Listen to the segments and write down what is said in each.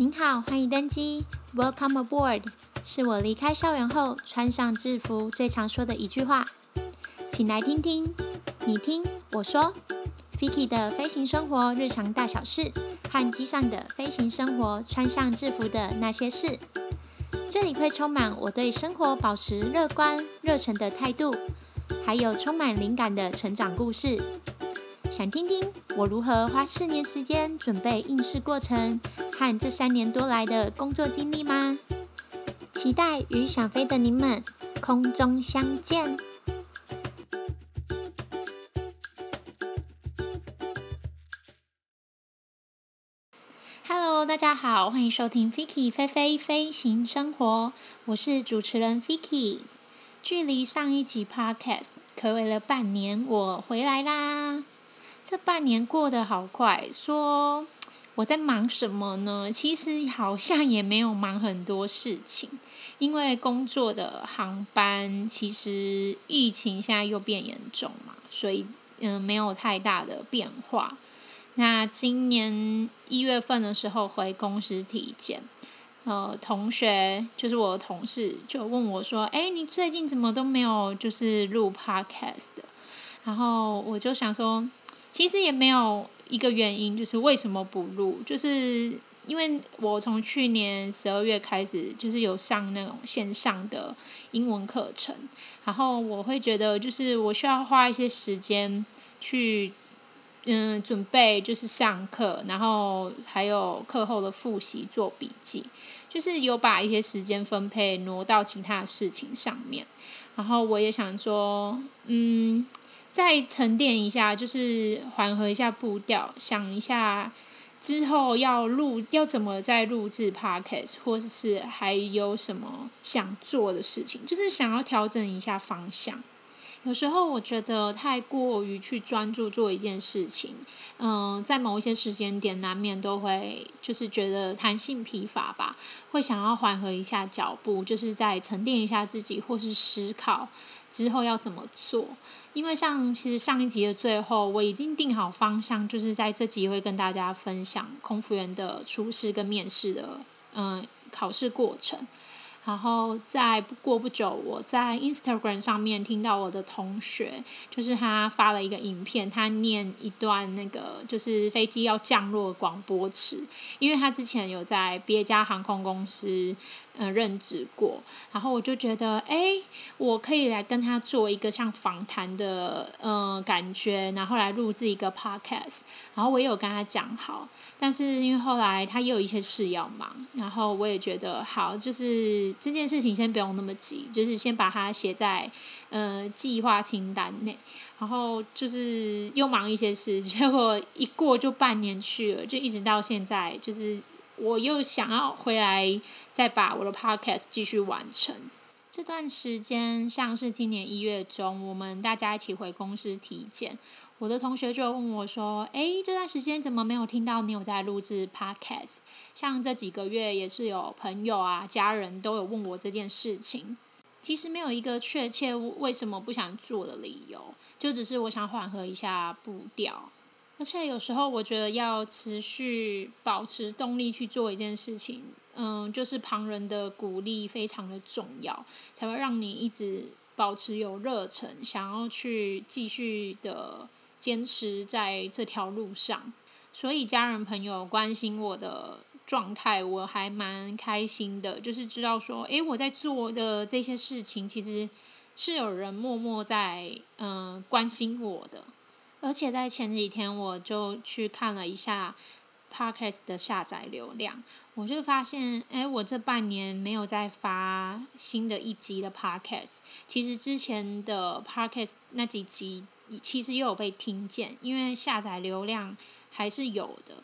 您好，欢迎登机，Welcome aboard，是我离开校园后穿上制服最常说的一句话。请来听听，你听我说，Vicky 的飞行生活日常大小事，和机上的飞行生活穿上制服的那些事。这里会充满我对生活保持乐观、热忱的态度，还有充满灵感的成长故事。想听听我如何花四年时间准备应试过程？和这三年多来的工作经历吗？期待与想飞的您们空中相见。Hello，大家好，欢迎收听 Vicky 飞飞飞行生活，我是主持人 Vicky。距离上一集 Podcast 睽违了半年，我回来啦。这半年过得好快，说。我在忙什么呢？其实好像也没有忙很多事情，因为工作的航班其实疫情现在又变严重嘛，所以嗯没有太大的变化。那今年一月份的时候回公司体检，呃，同学就是我的同事就问我说：“哎，你最近怎么都没有就是录 podcast？” 然后我就想说，其实也没有。一个原因就是为什么不录，就是因为我从去年十二月开始，就是有上那种线上的英文课程，然后我会觉得就是我需要花一些时间去嗯准备，就是上课，然后还有课后的复习做笔记，就是有把一些时间分配挪到其他的事情上面，然后我也想说嗯。再沉淀一下，就是缓和一下步调，想一下之后要录要怎么再录制 podcast，或者是还有什么想做的事情，就是想要调整一下方向。有时候我觉得太过于去专注做一件事情，嗯、在某一些时间点难免都会就是觉得弹性疲乏吧，会想要缓和一下脚步，就是再沉淀一下自己，或是思考之后要怎么做。因为像其实上一集的最后，我已经定好方向，就是在这集会跟大家分享空服员的初试跟面试的嗯考试过程。然后在过不久，我在 Instagram 上面听到我的同学，就是他发了一个影片，他念一段那个就是飞机要降落广播词，因为他之前有在别家航空公司。嗯，任职过，然后我就觉得，哎，我可以来跟他做一个像访谈的，嗯，感觉，然后来录制一个 podcast，然后我也有跟他讲好，但是因为后来他也有一些事要忙，然后我也觉得好，就是这件事情先不用那么急，就是先把它写在，呃，计划清单内，然后就是又忙一些事，结果一过就半年去了，就一直到现在，就是我又想要回来。再把我的 podcast 继续完成。这段时间，像是今年一月中，我们大家一起回公司体检，我的同学就问我说：“诶，这段时间怎么没有听到你有在录制 podcast？” 像这几个月也是有朋友啊、家人都有问我这件事情。其实没有一个确切为什么不想做的理由，就只是我想缓和一下步调。而且有时候我觉得要持续保持动力去做一件事情。嗯，就是旁人的鼓励非常的重要，才会让你一直保持有热忱，想要去继续的坚持在这条路上。所以家人朋友关心我的状态，我还蛮开心的，就是知道说，诶，我在做的这些事情，其实是有人默默在嗯关心我的。而且在前几天，我就去看了一下 Podcast 的下载流量。我就发现，哎，我这半年没有再发新的一集的 podcast。其实之前的 podcast 那几集，其实也有被听见，因为下载流量还是有的。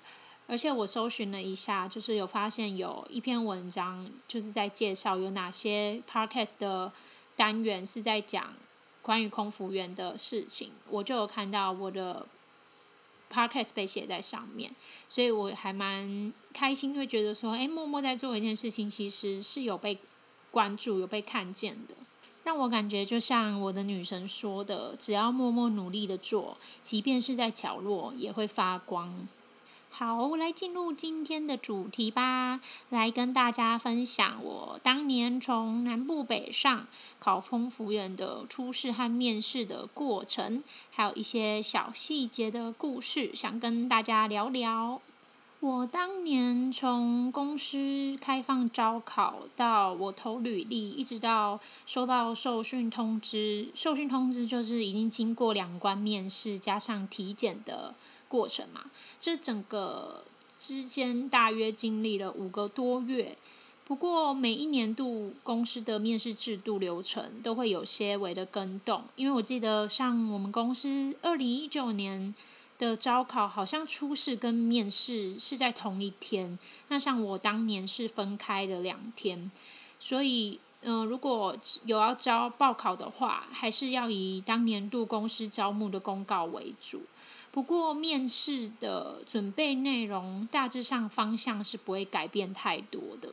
而且我搜寻了一下，就是有发现有一篇文章，就是在介绍有哪些 podcast 的单元是在讲关于空服员的事情，我就有看到我的。Podcast 被写在上面，所以我还蛮开心，会觉得说，哎，默默在做一件事情，其实是有被关注、有被看见的，让我感觉就像我的女神说的，只要默默努力的做，即便是在角落也会发光。好，来进入今天的主题吧。来跟大家分享我当年从南部北上考空服员的初试和面试的过程，还有一些小细节的故事，想跟大家聊聊。我当年从公司开放招考到我投履历，一直到收到受训通知。受训通知就是已经经过两关面试加上体检的过程嘛。这整个之间大约经历了五个多月，不过每一年度公司的面试制度流程都会有些微的更动，因为我记得像我们公司二零一九年的招考，好像初试跟面试是在同一天，那像我当年是分开的两天，所以嗯、如果有要招报考的话，还是要以当年度公司招募的公告为主。不过，面试的准备内容大致上方向是不会改变太多的。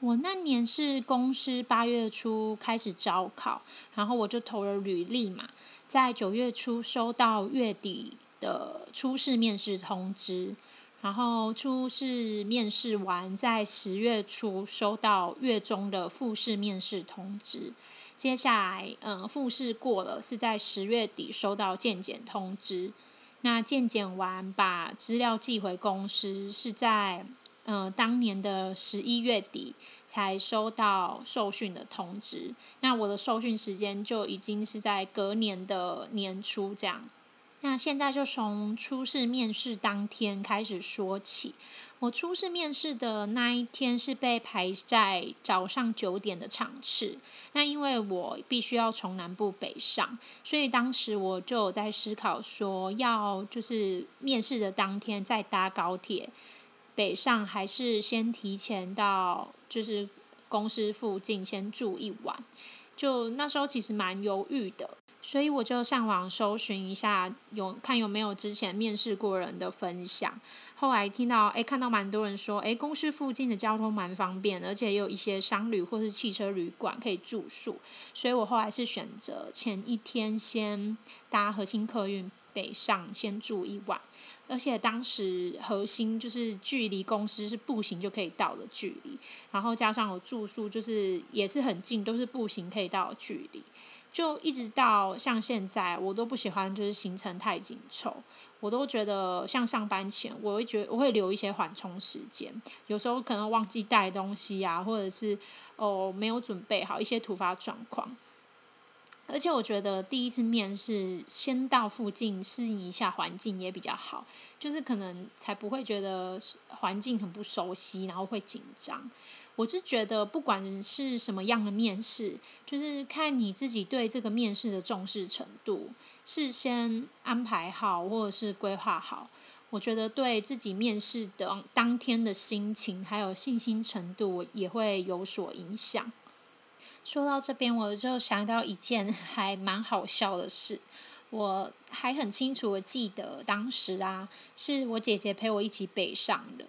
我那年是公司八月初开始招考，然后我就投了履历嘛，在九月初收到月底的初试面试通知，然后初试面试完，在十月初收到月中的复试面试通知。接下来，嗯，复试过了，是在十月底收到健检通知。那健检完，把资料寄回公司，是在嗯当年的十一月底才收到受训的通知。那我的受训时间就已经是在隔年的年初这样。那现在就从初试面试当天开始说起。我初试面试的那一天是被排在早上九点的场次。那因为我必须要从南部北上，所以当时我就在思考说，要就是面试的当天再搭高铁北上，还是先提前到就是公司附近先住一晚。就那时候其实蛮犹豫的。所以我就上网搜寻一下，有看有没有之前面试过人的分享。后来听到，诶，看到蛮多人说，诶，公司附近的交通蛮方便，而且也有一些商旅或是汽车旅馆可以住宿。所以我后来是选择前一天先搭核心客运北上，先住一晚。而且当时核心就是距离公司是步行就可以到的距离，然后加上我住宿就是也是很近，都是步行可以到的距离。就一直到像现在，我都不喜欢就是行程太紧凑，我都觉得像上班前，我会觉得我会留一些缓冲时间，有时候可能忘记带东西啊，或者是哦没有准备好一些突发状况。而且我觉得第一次面试，先到附近适应一下环境也比较好，就是可能才不会觉得环境很不熟悉，然后会紧张。我是觉得，不管是什么样的面试，就是看你自己对这个面试的重视程度，事先安排好或者是规划好，我觉得对自己面试的当天的心情还有信心程度也会有所影响。说到这边，我就想到一件 还蛮好笑的事，我还很清楚的记得当时啊，是我姐姐陪我一起北上的。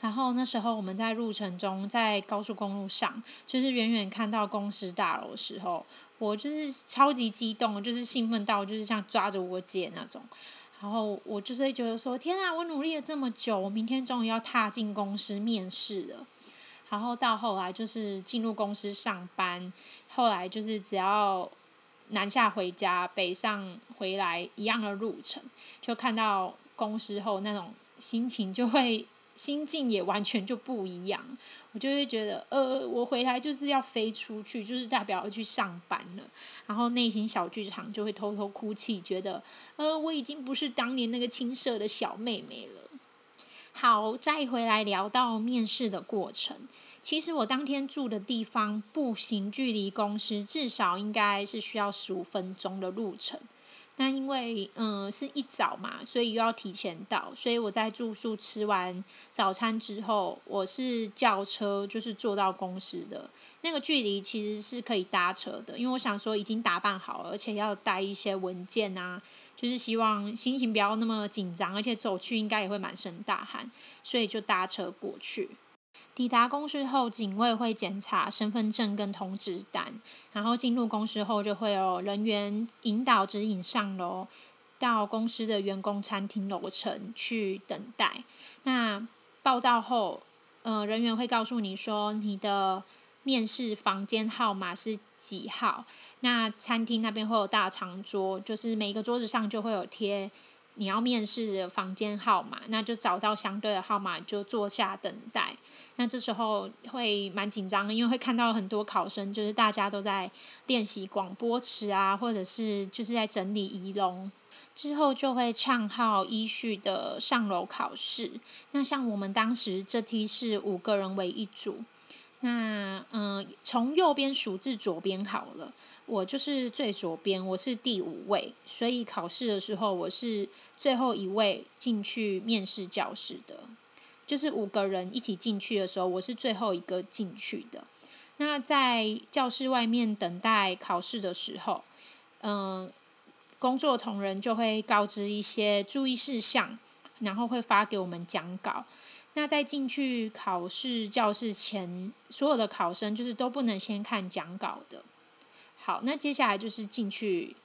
然后那时候我们在路程中，在高速公路上，就是远远看到公司大楼的时候，我就是超级激动，就是兴奋到就是像抓着我姐那种。然后我就是觉得说：“天啊，我努力了这么久，我明天终于要踏进公司面试了。”然后到后来就是进入公司上班，后来就是只要南下回家，北上回来一样的路程，就看到公司后那种心情就会。心境也完全就不一样，我就会觉得，呃，我回来就是要飞出去，就是代表要去上班了。然后内心小剧场就会偷偷哭泣，觉得，呃，我已经不是当年那个青涩的小妹妹了。好，再回来聊到面试的过程，其实我当天住的地方步行距离公司至少应该是需要十五分钟的路程。那因为嗯是一早嘛，所以又要提前到，所以我在住宿吃完早餐之后，我是叫车，就是坐到公司的那个距离其实是可以搭车的，因为我想说已经打扮好了，而且要带一些文件啊，就是希望心情不要那么紧张，而且走去应该也会满身大汗，所以就搭车过去。抵达公司后，警卫会检查身份证跟通知单，然后进入公司后就会有人员引导指引上楼。到公司的员工餐厅楼层去等待。那报到后，呃，人员会告诉你说你的面试房间号码是几号。那餐厅那边会有大长桌，就是每个桌子上就会有贴你要面试的房间号码，那就找到相对的号码就坐下等待。那这时候会蛮紧张，因为会看到很多考生，就是大家都在练习广播词啊，或者是就是在整理仪容。之后就会唱号依序的上楼考试。那像我们当时这梯是五个人为一组，那嗯，从右边数至左边好了。我就是最左边，我是第五位，所以考试的时候我是最后一位进去面试教室的。就是五个人一起进去的时候，我是最后一个进去的。那在教室外面等待考试的时候，嗯、工作同仁就会告知一些注意事项，然后会发给我们讲稿。那在进去考试教室前，所有的考生就是都不能先看讲稿的。好，那接下来就是进去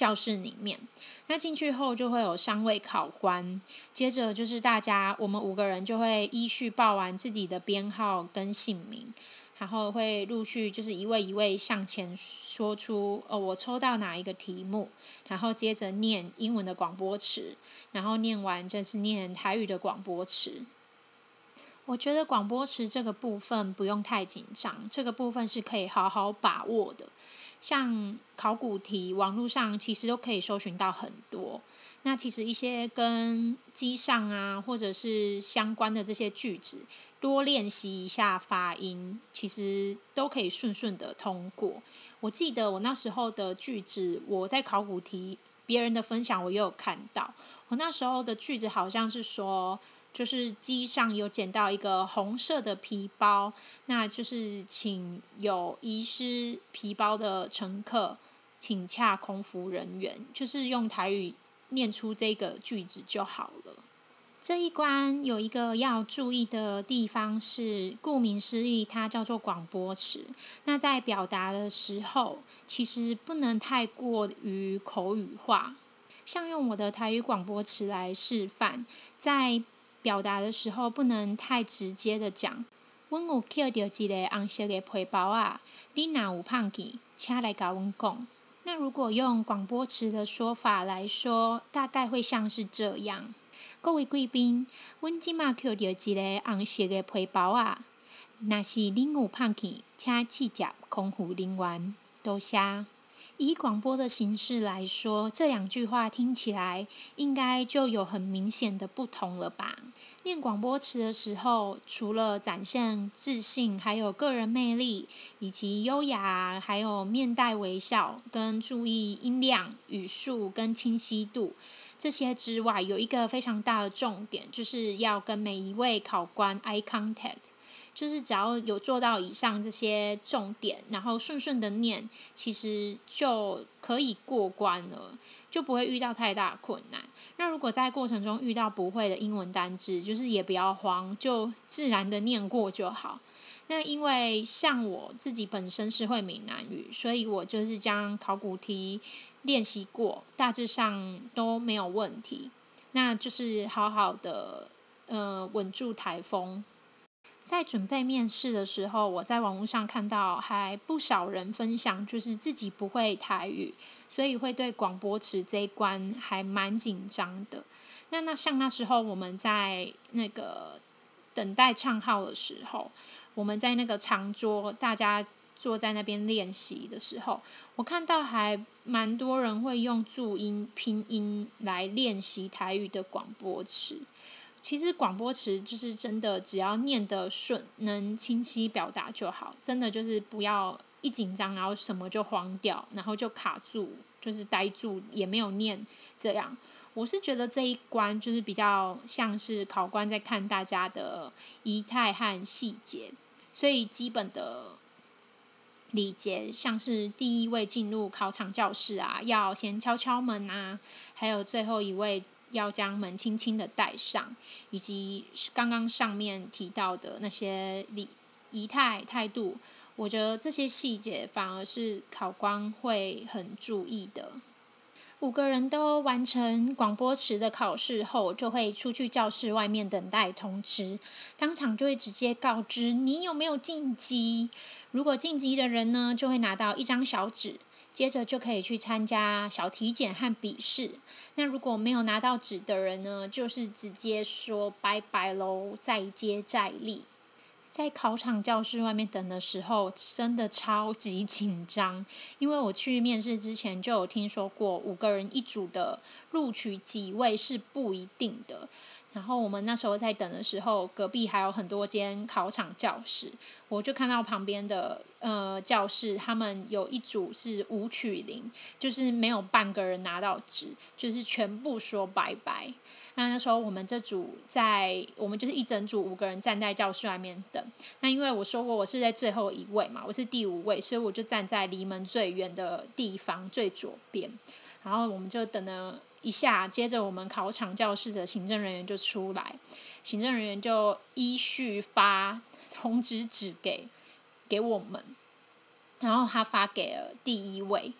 教室里面。那进去后就会有三位考官，接着就是大家，我们五个人就会依序报完自己的编号跟姓名，然后会陆续就是一位一位向前说出，哦，我抽到哪一个题目，然后接着念英文的广播词，然后念完就是念台语的广播词。我觉得广播词这个部分不用太紧张，这个部分是可以好好把握的。像考古题，网络上其实都可以搜寻到很多。那其实一些跟机上啊，或者是相关的这些句子，多练习一下发音，其实都可以顺顺的通过。我记得我那时候的句子，我在考古题别人的分享，我也有看到。我那时候的句子好像是说。就是机上有捡到一个红色的皮包，那就是请有遗失皮包的乘客请洽空服人员，就是用台语念出这个句子就好了。这一关有一个要注意的地方是，顾名思义，它叫做广播词。那在表达的时候，其实不能太过于口语化。像用我的台语广播词来示范，在表达的时候不能太直接的讲。阮有捡到一个红色的皮包啊，你若有碰见，请来甲阮讲。那如果用广播词的说法来说，大概会像是这样：各位贵宾，阮即马捡到一个红色的皮包啊，若是恁有碰见，请去接空服人员，多谢。以广播的形式来说，这两句话听起来应该就有很明显的不同了吧？念广播词的时候，除了展现自信，还有个人魅力，以及优雅，还有面带微笑，跟注意音量、语速跟清晰度这些之外，有一个非常大的重点，就是要跟每一位考官 eye contact。就是只要有做到以上这些重点，然后顺顺的念，其实就可以过关了，就不会遇到太大困难。那如果在过程中遇到不会的英文单字，就是也不要慌，就自然的念过就好。那因为像我自己本身是会闽南语，所以我就是将考古题练习过，大致上都没有问题。那就是好好的，呃，稳住台风。在准备面试的时候，我在网络上看到还不少人分享，就是自己不会台语，所以会对广播词这一关还蛮紧张的。那那像那时候我们在那个等待唱号的时候，我们在那个长桌，大家坐在那边练习的时候，我看到还蛮多人会用注音拼音来练习台语的广播词。其实广播词就是真的，只要念得顺，能清晰表达就好。真的就是不要一紧张，然后什么就慌掉，然后就卡住，就是呆住，也没有念这样。我是觉得这一关就是比较像是考官在看大家的仪态和细节，所以基本的礼节，像是第一位进入考场教室啊，要先敲敲门啊，还有最后一位。要将门轻轻的带上，以及刚刚上面提到的那些礼仪态态度，我觉得这些细节反而是考官会很注意的。五个人都完成广播池的考试后，就会出去教室外面等待通知，当场就会直接告知你有没有晋级。如果晋级的人呢，就会拿到一张小纸，接着就可以去参加小体检和笔试。那如果没有拿到纸的人呢，就是直接说拜拜喽，再接再厉。在考场教室外面等的时候，真的超级紧张，因为我去面试之前就有听说过，五个人一组的录取几位是不一定的。然后我们那时候在等的时候，隔壁还有很多间考场教室，我就看到旁边的呃教室，他们有一组是五取零，就是没有半个人拿到纸，就是全部说拜拜。那那时候我们这组在，我们就是一整组五个人站在教室外面等。那因为我说过我是在最后一位嘛，我是第五位，所以我就站在离门最远的地方最左边。然后我们就等了一下，接着我们考场教室的行政人员就出来，行政人员就依序发通知纸给给我们，然后他发给了第一位，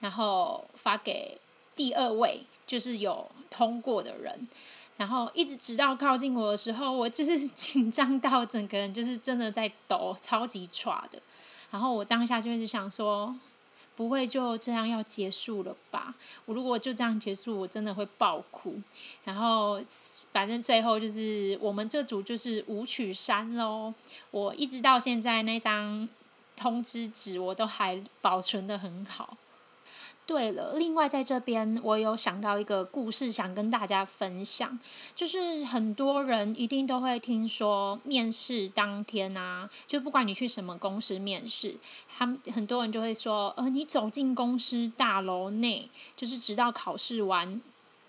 然后发给第二位，就是有。通过的人，然后一直直到靠近我的时候，我就是 紧张到整个人就是真的在抖，超级喘的。然后我当下就一直想说，不会就这样要结束了吧？我如果就这样结束，我真的会爆哭。然后反正最后就是我们这组就是五曲山喽。我一直到现在那张通知纸我都还保存的很好。对了，另外在这边我有想到一个故事，想跟大家分享，就是很多人一定都会听说，面试当天啊，就不管你去什么公司面试，他们很多人就会说，呃，你走进公司大楼内，就是直到考试完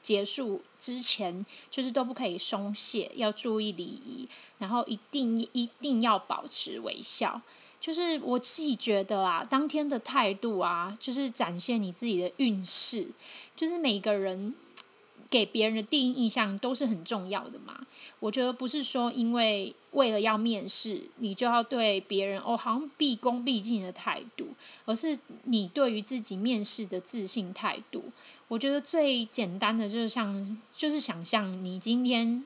结束之前，就是都不可以松懈，要注意礼仪，然后一定一定要保持微笑。就是我自己觉得啊，当天的态度啊，就是展现你自己的运势。就是每个人给别人的第一印象都是很重要的嘛。我觉得不是说因为为了要面试，你就要对别人哦，好像毕恭毕敬的态度，而是你对于自己面试的自信态度。我觉得最简单的就是像，就是想象你今天。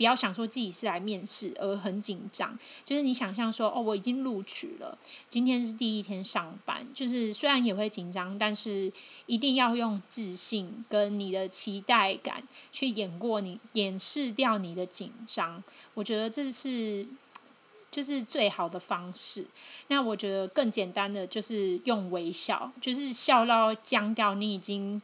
不要想说自己是来面试而很紧张，就是你想象说哦，我已经录取了，今天是第一天上班，就是虽然也会紧张，但是一定要用自信跟你的期待感去演过你，掩饰掉你的紧张。我觉得这是就是最好的方式。那我觉得更简单的就是用微笑，就是笑到僵掉，你已经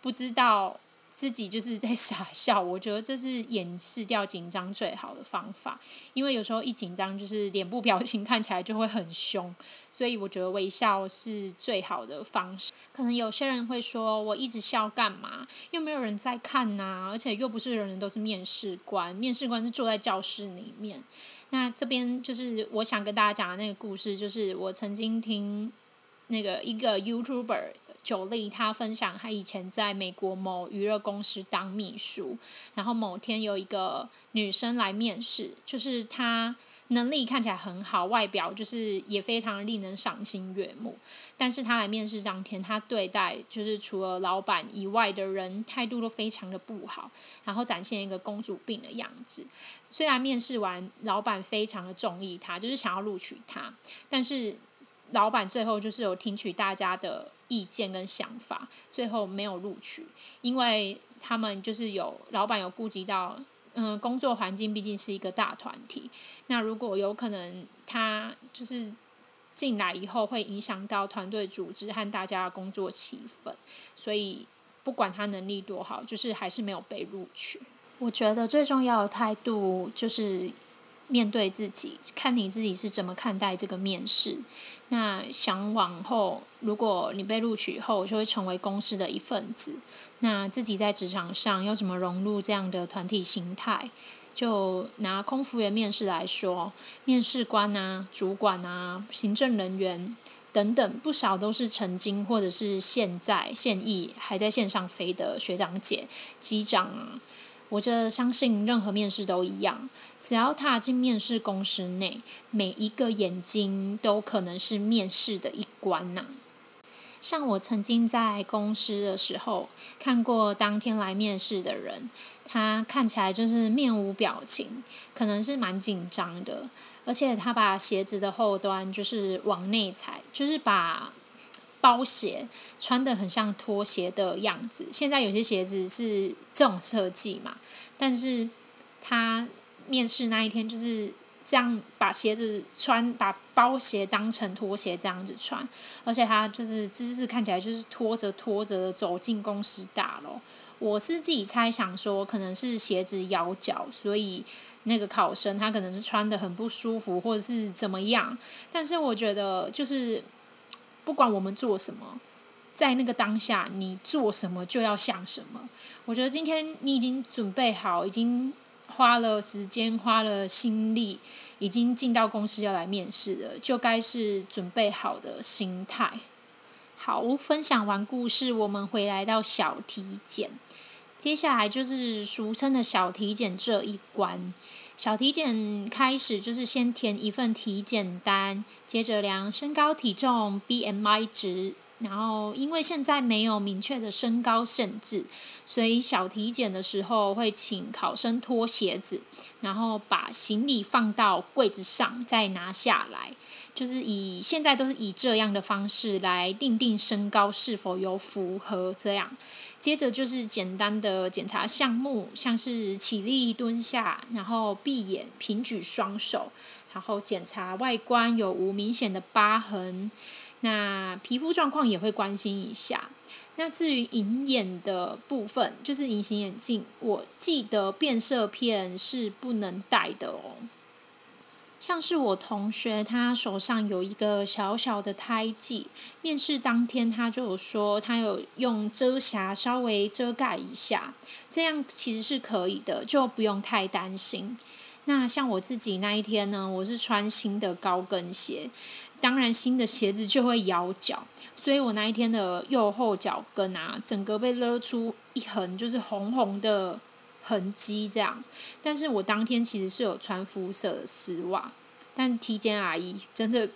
不知道。自己就是在傻笑，我觉得这是掩饰掉紧张最好的方法。因为有时候一紧张，就是脸部表情看起来就会很凶，所以我觉得微笑是最好的方式。可能有些人会说，我一直笑干嘛？又没有人在看呐，而且又不是人人都是面试官，面试官是坐在教室里面。那这边就是我想跟大家讲的那个故事，就是我曾经听那个一个 YouTuber。九莉，他分享他以前在美国某娱乐公司当秘书，然后某天有一个女生来面试，就是她能力看起来很好，外表就是也非常令人赏心悦目，但是她来面试当天，她对待就是除了老板以外的人态度都非常的不好，然后展现一个公主病的样子。虽然面试完，老板非常的中意她，就是想要录取她，但是老板最后就是有听取大家的。意见跟想法，最后没有录取，因为他们就是有老板有顾及到，嗯、工作环境毕竟是一个大团体，那如果有可能他就是进来以后会影响到团队组织和大家的工作气氛，所以不管他能力多好，就是还是没有被录取。我觉得最重要的态度就是。面对自己，看你自己是怎么看待这个面试。那想往后，如果你被录取后，就会成为公司的一份子。那自己在职场上要怎么融入这样的团体形态？就拿空服员面试来说，面试官啊、主管啊、行政人员等等，不少都是曾经或者是现在现役还在线上飞的学长姐、机长啊。我这相信任何面试都一样。只要踏进面试公司内，每一个眼睛都可能是面试的一关呐。像我曾经在公司的时候，看过当天来面试的人，他看起来就是面无表情，可能是蛮紧张的，而且他把鞋子的后端就是往内踩，就是把包鞋穿得很像拖鞋的样子。现在有些鞋子是这种设计嘛，但是他面试那一天就是。这样把鞋子穿，把包鞋当成拖鞋这样子穿，而且他就是姿势看起来就是拖着拖着走进公司大楼。我是自己猜想说，可能是鞋子咬脚，所以那个考生他可能是穿得很不舒服，或者是怎么样。但是我觉得，就是不管我们做什么，在那个当下，你做什么就要像什么。我觉得今天你已经准备好，已经。花了时间，花了心力，已经进到公司要来面试了，就该是准备好的心态。好，分享完故事，我们回来到小体检，接下来就是俗称的小体检这一关。小体检开始就是先填一份体检单，接着量身高体重、BMI 值。然后，因为现在没有明确的身高限制，所以小体检的时候会请考生脱鞋子，然后把行李放到柜子上，再拿下来。就是以现在都是以这样的方式来定定身高是否有符合这样。接着就是简单的检查项目，像是起立、蹲下，然后闭眼、平举双手，然后检查外观有无明显的疤痕。那皮肤状况也会关心一下。那至于隐眼的部分，就是隐形眼镜，我记得变色片是不能戴的哦。像是我同学，他手上有一个小小的胎记，面试当天他就有说，他有用遮瑕稍微遮盖一下，这样其实是可以的，就不用太担心。那像我自己那一天呢，我是穿新的高跟鞋。当然，新的鞋子就会咬脚，所以我那一天的右后脚跟啊，整个被勒出一横，就是红红的痕迹这样。但是我当天其实是有穿肤色的丝袜，但体检阿姨真的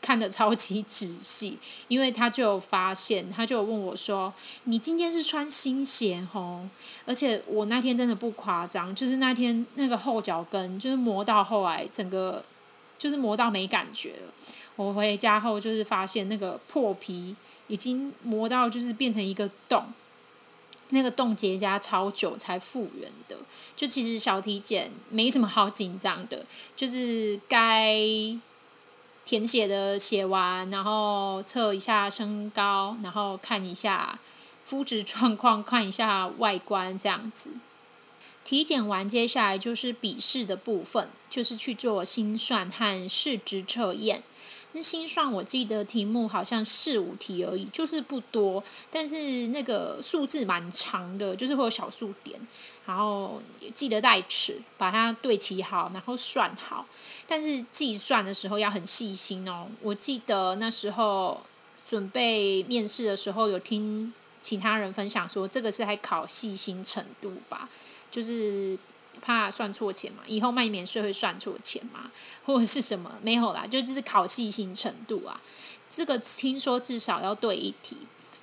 看得超级仔细，因为她就有发现，她就问我说：“你今天是穿新鞋吼？”而且我那天真的不夸张，就是那天那个后脚跟就是磨到后来整个就是磨到没感觉了。我回家后就是发现那个破皮已经磨到就是变成一个洞，那个洞结痂超久才复原的。就其实小体检没什么好紧张的，就是该填写的写完，然后测一下身高，然后看一下肤质状况，看一下外观这样子。体检完，接下来就是笔试的部分，就是去做心算和视质测验。那心算我记得题目好像四五题而已，就是不多，但是那个数字蛮长的，就是会有小数点，然后也记得带尺把它对齐好，然后算好。但是计算的时候要很细心哦。我记得那时候准备面试的时候，有听其他人分享说，这个是还考细心程度吧，就是怕算错钱嘛，以后卖免税会算错钱嘛。或者是什么没有啦，就就是考细心程度啊。这个听说至少要对一题，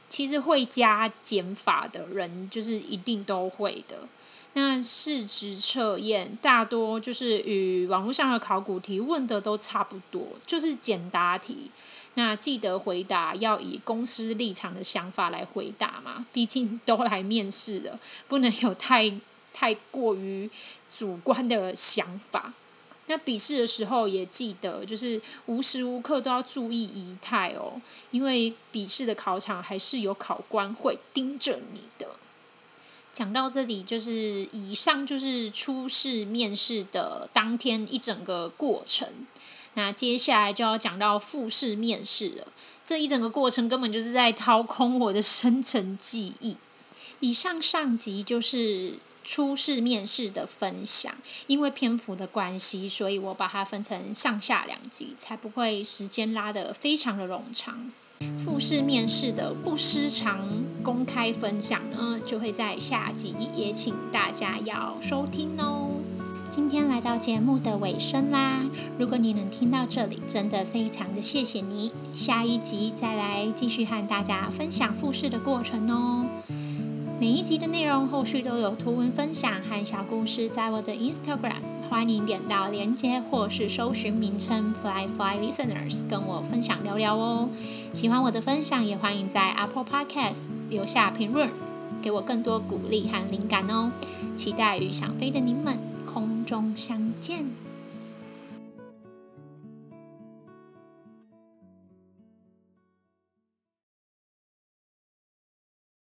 其实会加减法的人就是一定都会的。那视质测验大多就是与网络上的考古题问的都差不多，就是简答题。那记得回答要以公司立场的想法来回答嘛，毕竟都来面试了，不能有太太过于主观的想法。那笔试的时候也记得，就是无时无刻都要注意仪态哦，因为笔试的考场还是有考官会盯着你的。讲到这里，就是以上就是初试面试的当天一整个过程。那接下来就要讲到复试面试了，这一整个过程根本就是在掏空我的深层记忆。以上上集就是。初试面试的分享，因为篇幅的关系，所以我把它分成上下两集，才不会时间拉得非常的冗长。复试面试的不失常公开分享呢，就会在下集，也请大家要收听哦。今天来到节目的尾声啦，如果你能听到这里，真的非常的谢谢你。下一集再来继续和大家分享复试的过程哦。每一集的内容后续都有图文分享和小故事，在我的 Instagram，欢迎点到链接或是搜寻名称 Fly Fly Listeners，跟我分享聊聊哦。喜欢我的分享，也欢迎在 Apple Podcast 留下评论，给我更多鼓励和灵感哦。期待与想飞的你们空中相见。